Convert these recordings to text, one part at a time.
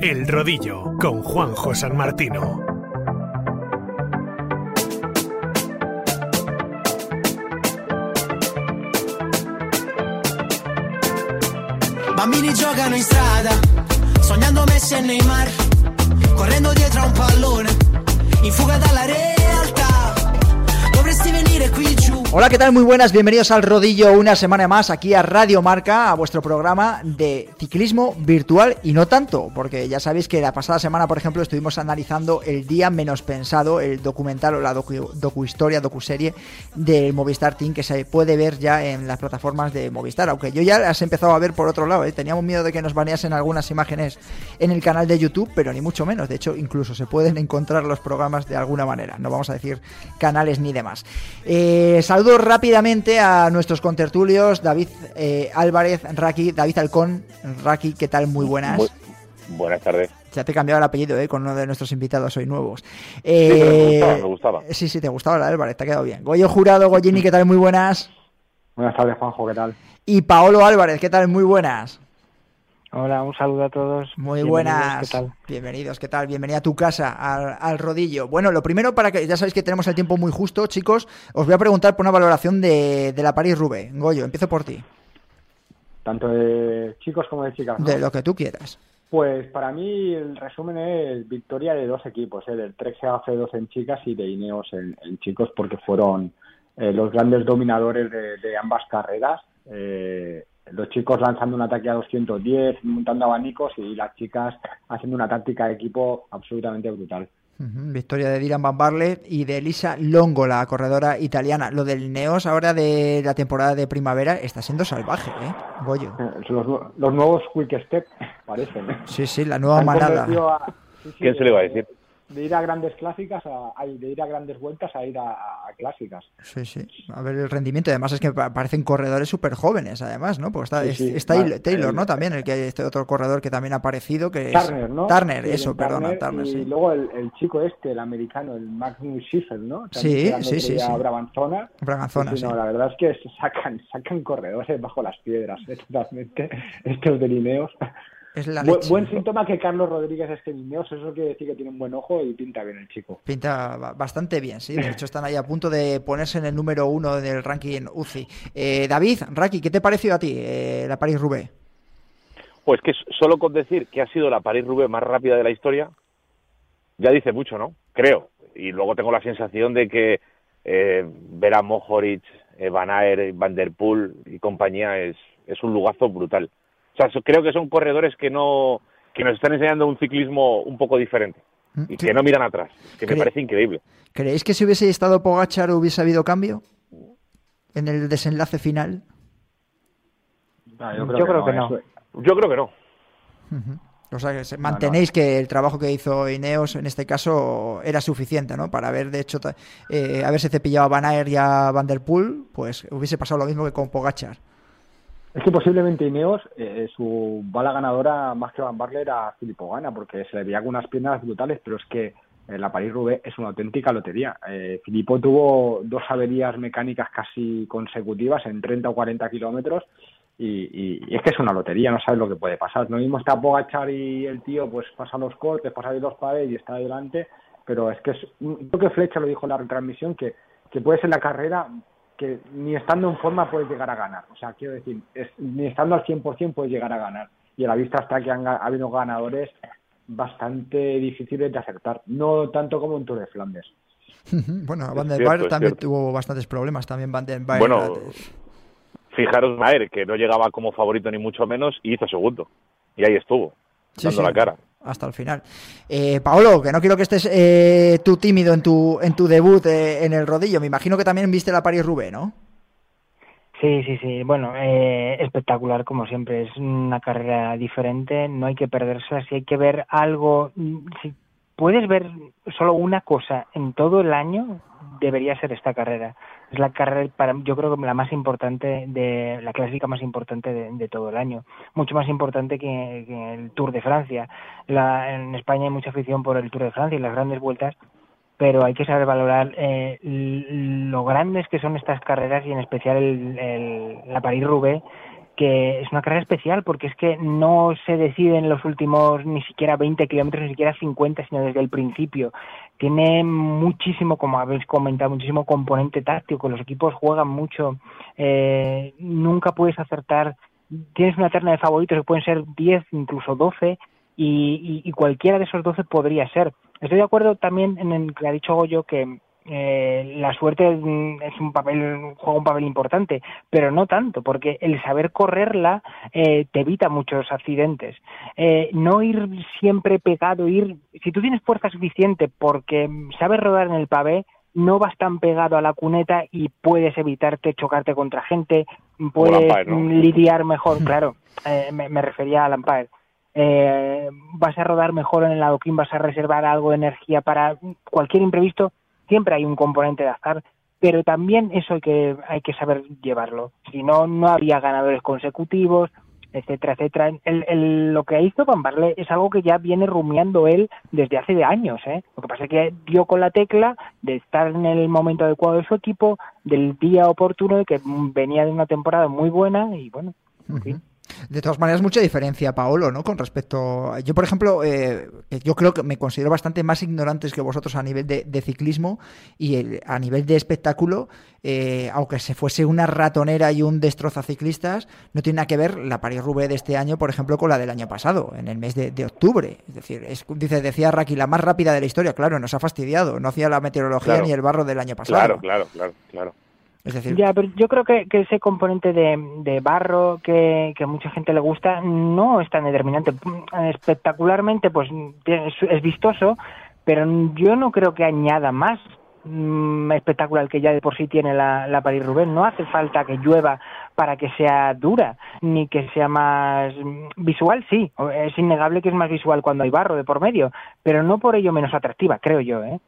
El Rodillo con Juanjo San Martino. Bambini giocano in strada, sognando Messi e Neymar, correndo dietro a un pallone, in fuga dalla realtà. Dovresti venire qui giù. Hola, ¿qué tal? Muy buenas, bienvenidos al Rodillo una semana más aquí a Radio Marca, a vuestro programa de ciclismo virtual y no tanto, porque ya sabéis que la pasada semana, por ejemplo, estuvimos analizando el día menos pensado, el documental o la docu, docuhistoria, docuserie del Movistar Team que se puede ver ya en las plataformas de Movistar, aunque yo ya las he empezado a ver por otro lado, ¿eh? teníamos miedo de que nos baneasen algunas imágenes en el canal de YouTube, pero ni mucho menos, de hecho incluso se pueden encontrar los programas de alguna manera, no vamos a decir canales ni demás. Eh, saludo rápidamente a nuestros contertulios, David eh, Álvarez, Raki, David Alcón, Raki, ¿qué tal? Muy buenas. Muy, buenas tardes. Ya te he cambiado el apellido eh, con uno de nuestros invitados hoy nuevos. Eh, sí, me gustaba, me gustaba. Sí, sí, te gustaba la Álvarez, te ha quedado bien. Goyo Jurado, Goyini, ¿qué tal? Muy buenas. Buenas tardes, Juanjo, ¿qué tal? Y Paolo Álvarez, ¿qué tal? Muy buenas. Hola, un saludo a todos. Muy buenas. ¿qué tal? Bienvenidos, ¿qué tal? Bienvenida a tu casa, al, al, rodillo. Bueno, lo primero, para que ya sabéis que tenemos el tiempo muy justo, chicos, os voy a preguntar por una valoración de, de la París-Roubaix. Goyo, empiezo por ti. Tanto de chicos como de chicas. ¿no? De lo que tú quieras. Pues para mí el resumen es victoria de dos equipos, ¿eh? del Trek AC2 en chicas y de Ineos en, en chicos, porque fueron eh, los grandes dominadores de, de ambas carreras. Eh, los chicos lanzando un ataque a 210, montando abanicos y las chicas haciendo una táctica de equipo absolutamente brutal. Uh -huh. Victoria de Dylan Van Barle y de Elisa Longo, la corredora italiana. Lo del Neos ahora de la temporada de primavera está siendo salvaje, ¿eh? Goyo. Los, los nuevos Quick Step parecen. ¿eh? Sí, sí, la nueva manada. A, sí, sí, ¿Quién se le va a decir? De ir a grandes clásicas a, a, de ir a grandes vueltas a ir a, a, clásicas. Sí, sí. A ver el rendimiento. Además es que parecen corredores súper jóvenes, además, ¿no? Porque está, sí, sí. está vale. Taylor, ¿no? También, el que este otro corredor que también ha aparecido, que Turner, es... ¿no? Turner, sí, eso, Turner, perdona, Turner, y luego el, el, chico este, el americano, el Magnus Schiffer, ¿no? También sí, sí, sí, sí. Brabanzona. Brabanzona, sí. No, la verdad es que sacan, sacan corredores bajo las piedras, ¿eh? totalmente, estos delineos. Es la buen, buen, síntoma que Carlos Rodríguez esté eso quiere decir que tiene un buen ojo y pinta bien el chico. Pinta bastante bien, sí. De hecho, están ahí a punto de ponerse en el número uno del ranking UCI. Eh, David, Raki, ¿qué te pareció a ti eh, la París-Roubaix? Pues que solo con decir que ha sido la París-Roubaix más rápida de la historia, ya dice mucho, ¿no? Creo. Y luego tengo la sensación de que eh, ver a Mohoric, eh, Van Aert, Van Der Poel y compañía es, es un lugazo brutal. O sea, creo que son corredores que no que nos están enseñando un ciclismo un poco diferente y que no miran atrás, que me parece increíble. ¿Creéis que si hubiese estado Pogachar hubiese habido cambio en el desenlace final? Yo creo, yo que, creo no, que no. Eso. Yo creo que no. Uh -huh. O sea, que mantenéis no, no. que el trabajo que hizo Ineos en este caso era suficiente, ¿no? Para haber, de hecho, eh, haberse cepillado a Van Aert y a Van Der Poel, pues hubiese pasado lo mismo que con Pogachar. Es que posiblemente Ineos, eh, su bala ganadora más que Van Barle era Filippo Gana, porque se le veía con unas piernas brutales, pero es que eh, la París-Roubaix es una auténtica lotería. Eh, Filippo tuvo dos averías mecánicas casi consecutivas en 30 o 40 kilómetros y, y, es que es una lotería, no sabes lo que puede pasar. Lo mismo está Pogachar y el tío, pues pasa los cortes, pasa de los pares y está adelante, pero es que es, creo que Flecha lo dijo en la retransmisión, que, que puede ser la carrera que ni estando en forma puedes llegar a ganar. O sea, quiero decir, es, ni estando al 100% puedes llegar a ganar. Y a la vista está que han ha habido ganadores bastante difíciles de acertar. No tanto como en Tour de Flandes. bueno, Van der Vaart también tuvo bastantes problemas. También Van der Vaart. Bueno, fijaros, Maer, que no llegaba como favorito ni mucho menos y hizo segundo. Y ahí estuvo, sí, dando sí. la cara hasta el final. Eh, Paolo, que no quiero que estés eh, tú tímido en tu, en tu debut eh, en el rodillo. Me imagino que también viste la París-Roubaix, ¿no? Sí, sí, sí. Bueno, eh, espectacular como siempre. Es una carrera diferente. No hay que perderse. Si hay que ver algo, si puedes ver solo una cosa en todo el año, debería ser esta carrera. Es la carrera, para yo creo que la más importante, de la clásica más importante de, todo el año. Mucho más importante que, el Tour de Francia. La, en España hay mucha afición por el Tour de Francia y las grandes vueltas, pero hay que saber valorar eh, lo grandes que son estas carreras y en especial el, la París-Roubaix, que es una carrera especial porque es que no se decide en los últimos ni siquiera 20 kilómetros, ni siquiera 50, sino desde el principio. Tiene muchísimo, como habéis comentado, muchísimo componente táctico. Los equipos juegan mucho. Eh, nunca puedes acertar. Tienes una terna de favoritos que pueden ser 10, incluso 12, y, y, cualquiera de esos 12 podría ser. Estoy de acuerdo también en el que ha dicho Goyo que eh, la suerte es un papel juega un papel importante pero no tanto porque el saber correrla eh, te evita muchos accidentes. Eh, no ir siempre pegado ir si tú tienes fuerza suficiente porque sabes rodar en el pavé no vas tan pegado a la cuneta y puedes evitarte chocarte contra gente puedes lidiar mejor claro. Me, me, refería al Empire vas a rodar mejor en el adoquín vas a reservar algo de energía para cualquier imprevisto siempre hay un componente de azar, pero también eso hay que, hay que saber llevarlo. Si no, no habría ganadores consecutivos, etcétera, etcétera. El, lo que hizo Van Barle es algo que ya viene rumiando él desde hace de años. ¿eh? Lo que pasa es que dio con la tecla de estar en el momento adecuado de su equipo, del día oportuno, de que venía de una temporada muy buena y bueno, en. De todas maneras, mucha diferencia, Paolo, ¿no? Con respecto. Yo, por ejemplo, eh, yo creo que me considero bastante más ignorantes que vosotros a nivel de, ciclismo y a nivel de espectáculo, eh, aunque se fuese una ratonera y un destroza ciclistas, no tiene nada que ver la Paris-Roubaix de este año, por ejemplo, con la del año pasado, en el mes de, octubre. Es decir, es, dice, decía Raki, la más rápida de la historia. Claro, nos ha fastidiado. No hacía la meteorología ni el barro del año pasado. Claro, claro, claro, claro. Ya, pero yo creo que, ese componente de, barro que, que, mucha gente le gusta no es tan determinante. Espectacularmente, pues es, vistoso, pero yo no creo que añada más mm, espectacular que ya de por sí tiene la, la Paris Roubaix. No hace falta que llueva para que sea dura, ni que sea más visual, sí. Es innegable que es más visual cuando hay barro de por medio, pero no por ello menos atractiva, creo yo, ¿eh?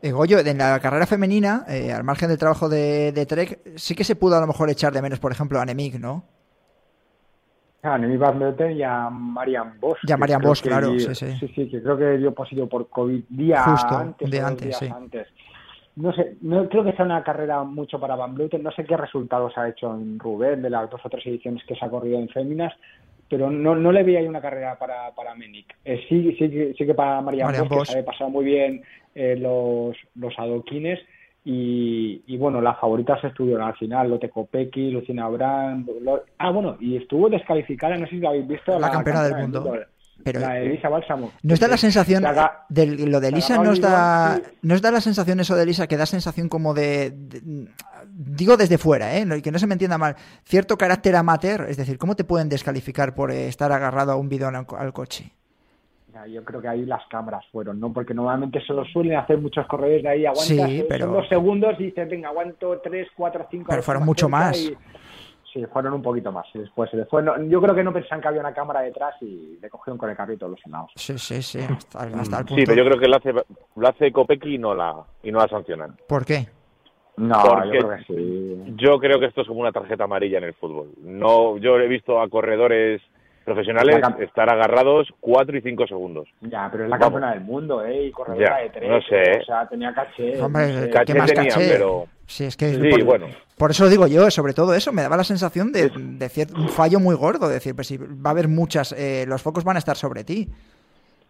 eh Goyo, en la carrera femenina, eh, al margen del trabajo de, Trek, sí que se pudo a lo mejor echar de menos, por ejemplo, a Nemik, ¿no? A Nemik Van y a Marian Bosch. Ya Marian Bosch, claro, sí, sí. Sí, sí, que creo que dio positivo por COVID día Justo, antes. De antes, sí. antes no sé, no creo que sea una carrera mucho para Van Vleuten, no sé qué resultados ha hecho en Rubén de las dos o tres ediciones que se ha corrido en féminas, pero no, no le vi ahí una carrera para, para Menik. Eh, sí, sí, sí que para María Bosch, que se pasado muy bien eh, los, los adoquines, y, y, bueno, las favoritas estuvieron al final, Lotte Kopecky, Lucina Abraham, ah bueno, y estuvo descalificada, no sé si lo habéis visto, la, campeona, del mundo. Pero, la Elisa Bálsamo. ¿Nos da la sensación, de, lo de Elisa nos da, nos da la sensación eso de Elisa que da sensación como de, digo desde fuera, ¿eh? que no se me entienda mal, cierto carácter amateur, es decir, ¿cómo te pueden descalificar por estar agarrado a un bidón al, coche? yo creo que ahí las cámaras fueron, ¿no? Porque normalmente se lo suelen hacer muchos corredores de ahí, aguantas sí, pero... dos segundos y dices, venga, aguanto tres, cuatro, cinco... Pero fueron mucho más. Sí, fueron un poquito más. Y después, después yo creo que no pensaban que había una cámara detrás y le cogieron con el carrito los senados. Sí, sí, sí. Hasta, el punto. Sí, pero yo creo que lo hace, lo hace y no la, y no la sancionan. ¿Por qué? No, yo creo que sí. Yo creo que esto es como una tarjeta amarilla en el fútbol. No, yo he visto a corredores profesionales estar agarrados cuatro y cinco segundos. Ya, pero es la campeona del mundo, ¿eh? Y corredora de tres. No sé. O sea, tenía caché. Hombre, caché ¿qué más tenía, caché? pero... Sí, es que sí, por, bueno. por eso digo yo, sobre todo eso, me daba la sensación de, de un fallo muy gordo, de decir, pues si va a haber muchas, eh, los focos van a estar sobre ti.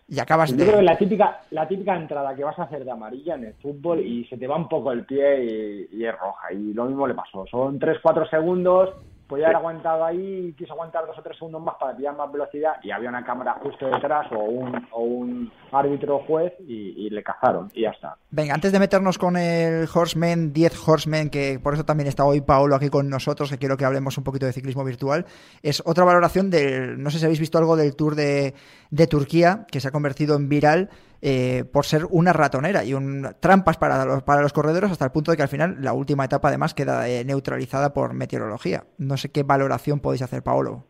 Y acabas yo de... creo que la típica, la típica entrada que vas a hacer de amarilla en el fútbol y se te va un poco el pie y, y es roja. Y lo mismo le pasó. Son 3-4 segundos podía haber aguantado ahí y quiso aguantar dos o tres segundos más para pillar más velocidad y había una cámara justo detrás o un, o un árbitro juez y, le cazaron y ya está. Venga, antes de meternos con el Horseman, 10 Horsemen, que por eso también está hoy Paolo aquí con nosotros, que quiero que hablemos un poquito de ciclismo virtual, es otra valoración del, no sé si habéis visto algo del Tour de, de Turquía, que se ha convertido en viral eh, por ser una ratonera y un, trampas para los, para los corredores hasta el punto de que al final la última etapa además queda eh, neutralizada por meteorología. No sé qué valoración podéis hacer, Paolo.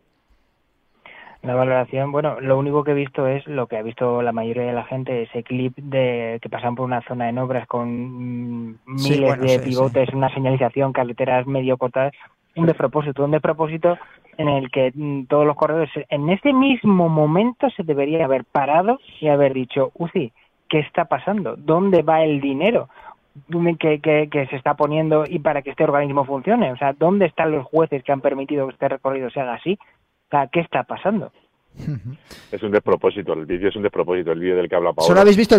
La valoración, bueno, lo único que he visto es lo que ha visto la mayoría de la gente, ese clip de que pasan por una zona en obras con mm, miles de pivotes, una señalización, carreteras medio cortadas, un despropósito, un despropósito en el que mm, todos los corredores en ese mismo momento se debería haber parado y haber dicho, Uzi, ¿qué está pasando? ¿Dónde va el dinero? que, que, se está poniendo y para que este organismo funcione. O sea, ¿dónde están los jueces que han permitido que este recorrido se haga así? O sea, ¿qué está pasando? Es un despropósito, el vídeo es un despropósito, el vídeo del que habla Paolo. ¿Solo habéis visto,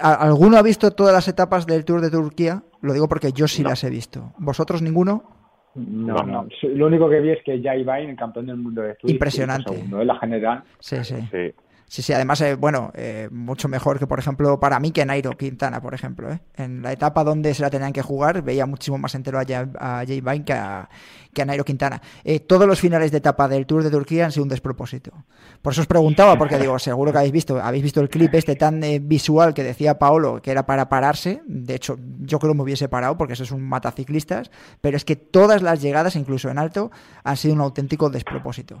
¿Alguno ha visto todas las etapas del Tour de Turquía? Lo digo porque yo sí las he visto. ¿Vosotros ninguno? No, no, Lo único que vi es que Jai Bain, el campeón del mundo de Tour, impresionante. en la general. Sí, sí. sí. Sí, sí, además, eh, bueno, eh, mucho mejor que, por ejemplo, para mí que Nairo Quintana, por ejemplo. ¿eh? En la etapa donde se la tenían que jugar, veía muchísimo más entero a, Jay Vine que a, que a Nairo Quintana. todos los finales de etapa del Tour de Turquía han sido un despropósito. Por eso os preguntaba, porque digo, seguro que habéis visto, habéis visto el clip este tan visual que decía Paolo, que era para pararse. De hecho, yo creo que me hubiese parado, porque eso es un mataciclistas, pero es que todas las llegadas, incluso en alto, han sido un auténtico despropósito.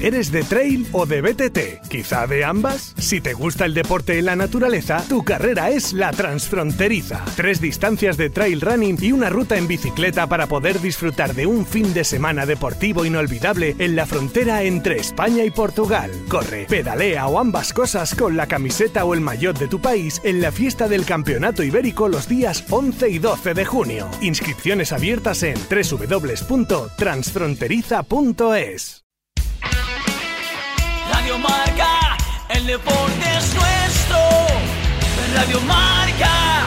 ¿Eres de trail o de BTT? ¿Quizá de ambas? Si te gusta el deporte y la naturaleza, tu carrera es la transfronteriza. Tres distancias de trail running y una ruta en bicicleta para poder disfrutar de un fin de semana deportivo inolvidable en la frontera entre España y Portugal. Corre, pedalea o ambas cosas con la camiseta o el maillot de tu país en la fiesta del Campeonato Ibérico los días 11 y 12 de junio. Inscripciones abiertas en www.transfronteriza.es. Marca, el deporte es nuestro. Radio Marca.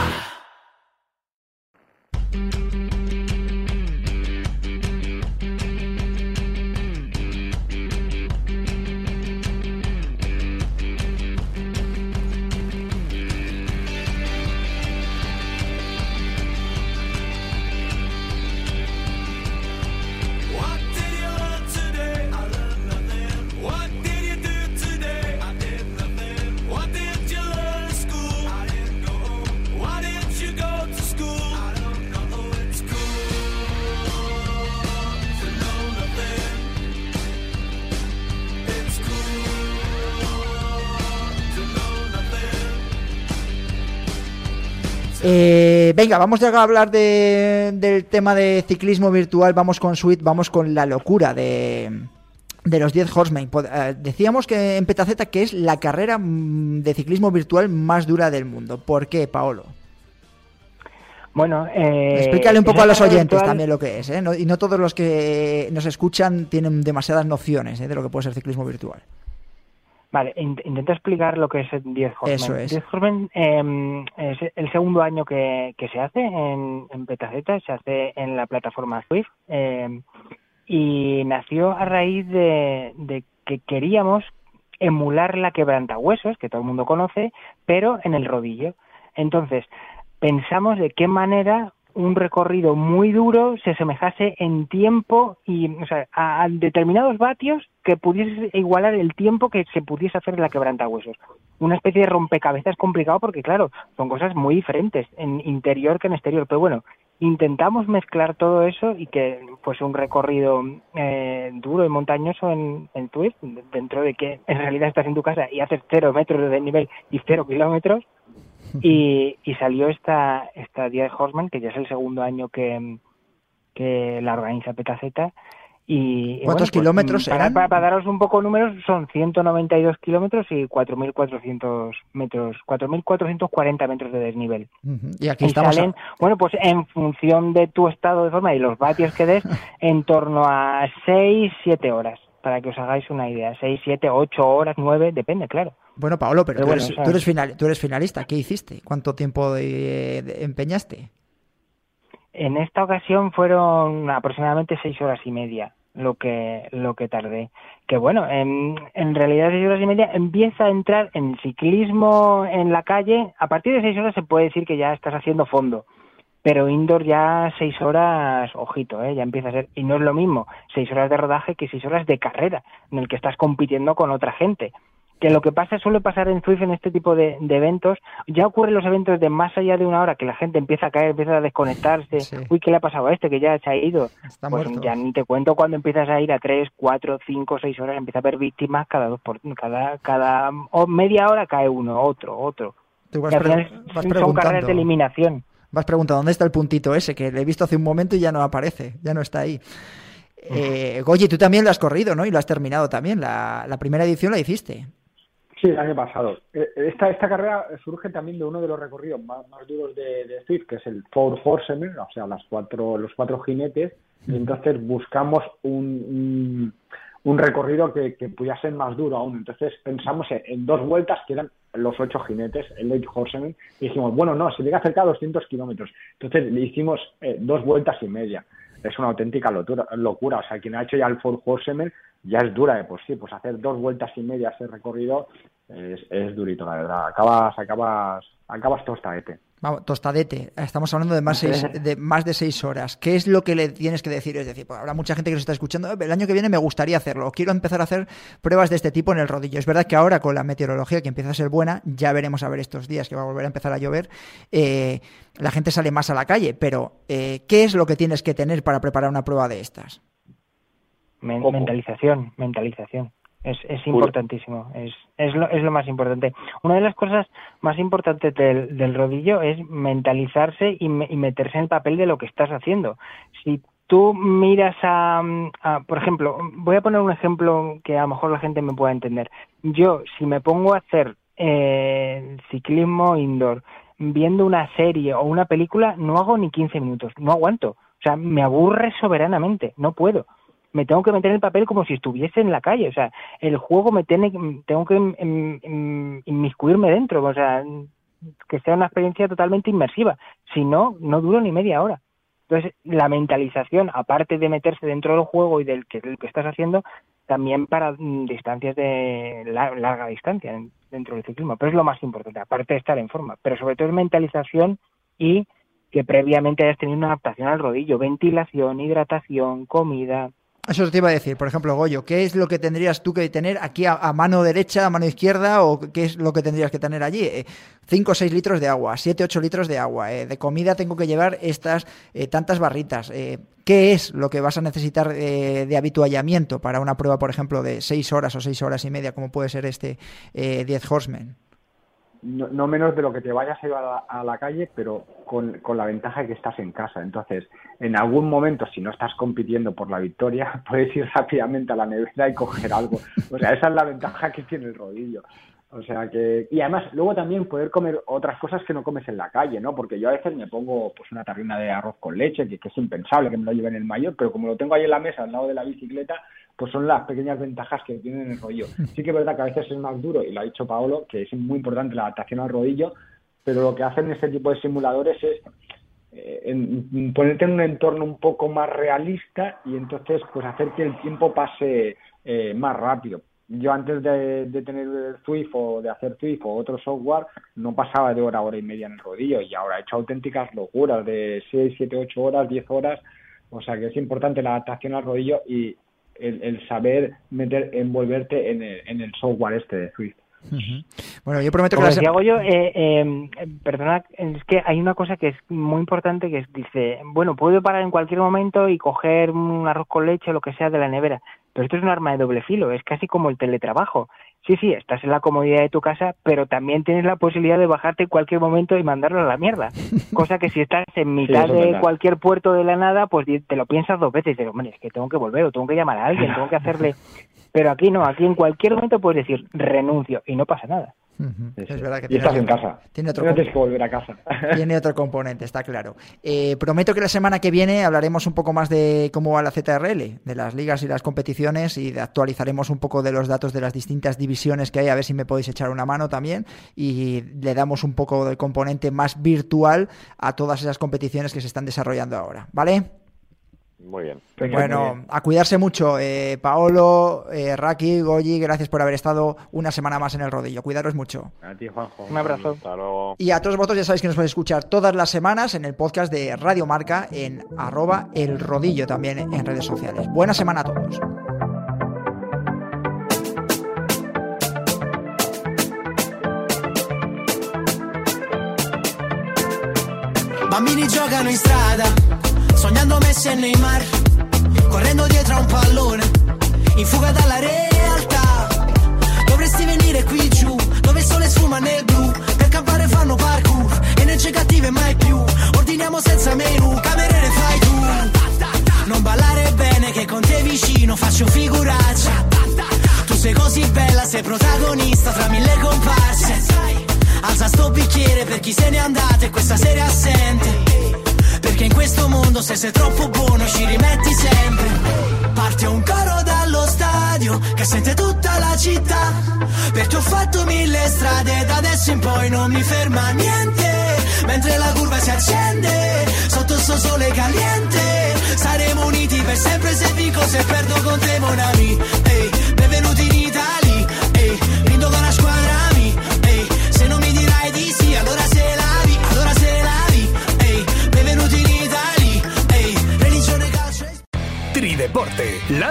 Venga, vamos ya a hablar del tema de ciclismo virtual. Vamos con Sweet, vamos con la locura de, los 10 Horsemen. Eh, decíamos que en Petaceta que es la carrera mm, de ciclismo virtual más dura del mundo. ¿Por qué, Paolo? Bueno, eh, explícale un poco a los oyentes también lo que es, ¿eh? y no todos los que nos escuchan tienen demasiadas nociones de lo que puede ser ciclismo virtual. Vale, intento explicar lo que es 10 Horsemen. Eso es. 10 Horsemen em, es el segundo año que, se hace en, en Petaceta, se hace en la plataforma Swift em, y nació a raíz de, que queríamos emular la quebrantahuesos, que todo el mundo conoce, pero en el rodillo. Entonces, pensamos de qué manera un recorrido muy duro se asemejase en tiempo y o sea, a, determinados vatios que pudiese igualar el tiempo que se pudiese hacer en la quebrantahuesos. Una especie de rompecabezas complicado porque, claro, son cosas muy diferentes en interior que en exterior. Pero bueno, intentamos mezclar todo eso y que fuese un recorrido eh, duro y montañoso en, en Twist, dentro de que en realidad estás en tu casa y haces cero metros de nivel y cero kilómetros y, salió esta, esta Día de Horseman, que ya es el segundo año que, que la organiza Petaceta. Y, ¿Cuántos pues, kilómetros para, para, daros un poco números, son 192 kilómetros y 4.400 metros, 4.440 metros de desnivel. Y aquí estamos. Salen, bueno, pues en función de tu estado de forma y los vatios que des, en torno a 6, 7 horas, para que os hagáis una idea. 6, 7, 8 horas, 9, depende, claro. Bueno, Paolo, pero, tú, eres, final, tú, eres, finalista. ¿Qué hiciste? ¿Cuánto tiempo empeñaste? En esta ocasión fueron aproximadamente seis horas y media lo que lo que tardé. Que bueno, en, en realidad seis horas y media empieza a entrar en ciclismo en la calle. A partir de seis horas se puede decir que ya estás haciendo fondo. Pero indoor ya seis horas, ojito, ¿eh? ya empieza a ser. Y no es lo mismo seis horas de rodaje que seis horas de carrera, en el que estás compitiendo con otra gente que lo que pasa suele pasar en Swift en este tipo de, eventos, ya ocurren los eventos de más allá de una hora que la gente empieza a caer, empieza a desconectarse, uy, ¿qué le ha pasado a este que ya se ha ido? pues ya ni te cuento cuando empiezas a ir a tres, cuatro, cinco, seis horas, empieza a haber víctimas cada dos por cada cada media hora cae uno, otro, otro. son carreras de eliminación. Vas preguntando dónde está el puntito ese que le he visto hace un momento y ya no aparece, ya no está ahí. Eh, Goyi, tú también lo has corrido, ¿no? Y lo has terminado también. La, primera edición la hiciste. Sí, el año pasado. Eh, esta, esta carrera surge también de uno de los recorridos más, duros de, de Swift, que es el Four Horsemen, o sea, las cuatro, los cuatro jinetes. Y entonces buscamos un, un, recorrido que, que, pudiera ser más duro aún. Entonces pensamos en, dos vueltas que eran los ocho jinetes, el Eight Horsemen, y dijimos, bueno, no, se llega cerca a 200 kilómetros. Entonces le hicimos eh, dos vueltas y media es una auténtica locura. O sea, quien ha hecho ya el Ford Horsemen ya es dura de por sí. Pues hacer dos vueltas y media ese recorrido es, es durito, la verdad. Acabas, acabas, acabas tostadete. Vamos, tostadete. Estamos hablando de más, seis, de más de seis horas. ¿Qué es lo que le tienes que decir? Es decir, pues habrá mucha gente que nos está escuchando. El año que viene me gustaría hacerlo. Quiero empezar a hacer pruebas de este tipo en el rodillo. Es verdad que ahora con la meteorología que empieza a ser buena, ya veremos a ver estos días que va a volver a empezar a llover. Eh, la gente sale más a la calle. Pero, eh, ¿qué es lo que tienes que tener para preparar una prueba de estas? mentalización, mentalización. Es, es importantísimo, es, es, lo, es lo más importante. Una de las cosas más importantes del, del rodillo es mentalizarse y, meterse en el papel de lo que estás haciendo. Si tú miras a, por ejemplo, voy a poner un ejemplo que a lo mejor la gente me pueda entender. Yo, si me pongo a hacer eh, ciclismo indoor viendo una serie o una película, no hago ni 15 minutos, no aguanto. O sea, me aburre soberanamente, no puedo me tengo que meter en el papel como si estuviese en la calle. O sea, el juego me tiene, tengo que inmiscuirme dentro. O sea, que sea una experiencia totalmente inmersiva. Si no, no duro ni media hora. Entonces, la mentalización, aparte de meterse dentro del juego y del que, que estás haciendo, también para mm, distancias de larga distancia dentro del ciclismo. Pero es lo más importante, aparte de estar en forma. Pero sobre todo es mentalización y que previamente hayas tenido una adaptación al rodillo, ventilación, hidratación, comida, eso te iba a decir, por ejemplo, Goyo, ¿qué es lo que tendrías tú que tener aquí a, mano derecha, a mano izquierda, o qué es lo que tendrías que tener allí? 5 o 6 litros de agua, 7 8 litros de agua, eh, de comida tengo que llevar estas eh, tantas barritas. Eh, ¿Qué es lo que vas a necesitar de habituallamiento para una prueba, por ejemplo, de 6 horas o 6 horas y media, como puede ser este 10 Horsemen? No, menos de lo que te vayas a ir a la, calle, pero con, la ventaja de que estás en casa. Entonces, en algún momento, si no estás compitiendo por la victoria, puedes ir rápidamente a la nevera y coger algo. O sea, esa es la ventaja que tiene el rodillo. O sea que, y además, luego también poder comer otras cosas que no comes en la calle, ¿no? Porque yo a veces me pongo pues una tarrina de arroz con leche, que, que es impensable que me lo lleve en el mayor, pero como lo tengo ahí en la mesa al lado de la bicicleta, pues son las pequeñas ventajas que tienen el rodillo. Sí que es verdad que a veces es más duro, y lo ha dicho Paolo, que es muy importante la adaptación al rodillo, pero lo que hacen este tipo de simuladores es eh, ponerte en un entorno un poco más realista y entonces pues hacer que el tiempo pase eh, más rápido. Yo antes de, tener el Swift o de hacer Swift o otro software no pasaba de hora, hora y media en el rodillo y ahora he hecho auténticas locuras de 6, 7, 8 horas, 10 horas. O sea que es importante la adaptación al rodillo y el, saber meter, envolverte en el, en el software este de Swift. Bueno, yo prometo que... Como yo, eh, eh, perdona, es que hay una cosa que es muy importante que es, dice, bueno, puedo parar en cualquier momento y coger un arroz con leche o lo que sea de la nevera, pero esto es un arma de doble filo, es casi como el teletrabajo. Sí, sí, estás en la comodidad de tu casa, pero también tienes la posibilidad de bajarte en cualquier momento y mandarlo a la mierda. Cosa que si estás en mitad de cualquier puerto de la nada, pues te lo piensas dos veces. Y dices, hombre, es que tengo que volver o tengo que llamar a alguien, tengo que hacerle... Pero aquí no, aquí en cualquier momento puedes decir renuncio y no pasa nada. Es verdad que y estás en casa. Tiene otro no tienes que volver a casa. Tiene otro componente, está claro. Eh, prometo que la semana que viene hablaremos un poco más de cómo va la ZRL, de las ligas y las competiciones y actualizaremos un poco de los datos de las distintas divisiones que hay, a ver si me podéis echar una mano también y le damos un poco de componente más virtual a todas esas competiciones que se están desarrollando ahora. ¿Vale? Muy bien. bueno, a cuidarse mucho. Eh, Paolo, eh, Raki, Goyi, gracias por haber estado una semana más en el rodillo. Cuidaros mucho. A ti, Juanjo. Un abrazo. Hasta luego. Y a todos vosotros ya sabéis que nos podéis escuchar todas las semanas en el podcast de Radio Marca en arroba el rodillo también en redes sociales. Buena semana a todos. Bambini sognando Messi e Neymar, correndo dietro a un pallone, in fuga dalla realtà. Dovresti venire qui giù, dove il sole sfuma nel blu, per campare fanno parkour, energie cattive mai più. Ordiniamo senza menù, cameriere fai tu. Non ballare bene che con te vicino faccio figuraccia. Tu sei così bella, sei protagonista tra mille comparse. Alza sto bicchiere per chi se n'è andato e questa sera è assente. Perché in questo mondo se sei troppo buono ci rimetti sempre. Parte un coro dallo stadio che sente tutta la città. Perché ho fatto mille strade da adesso in poi non mi ferma niente. Mentre la curva si accende, sotto sto sole caliente. Saremo uniti per sempre se vinco, se perdo con te, mon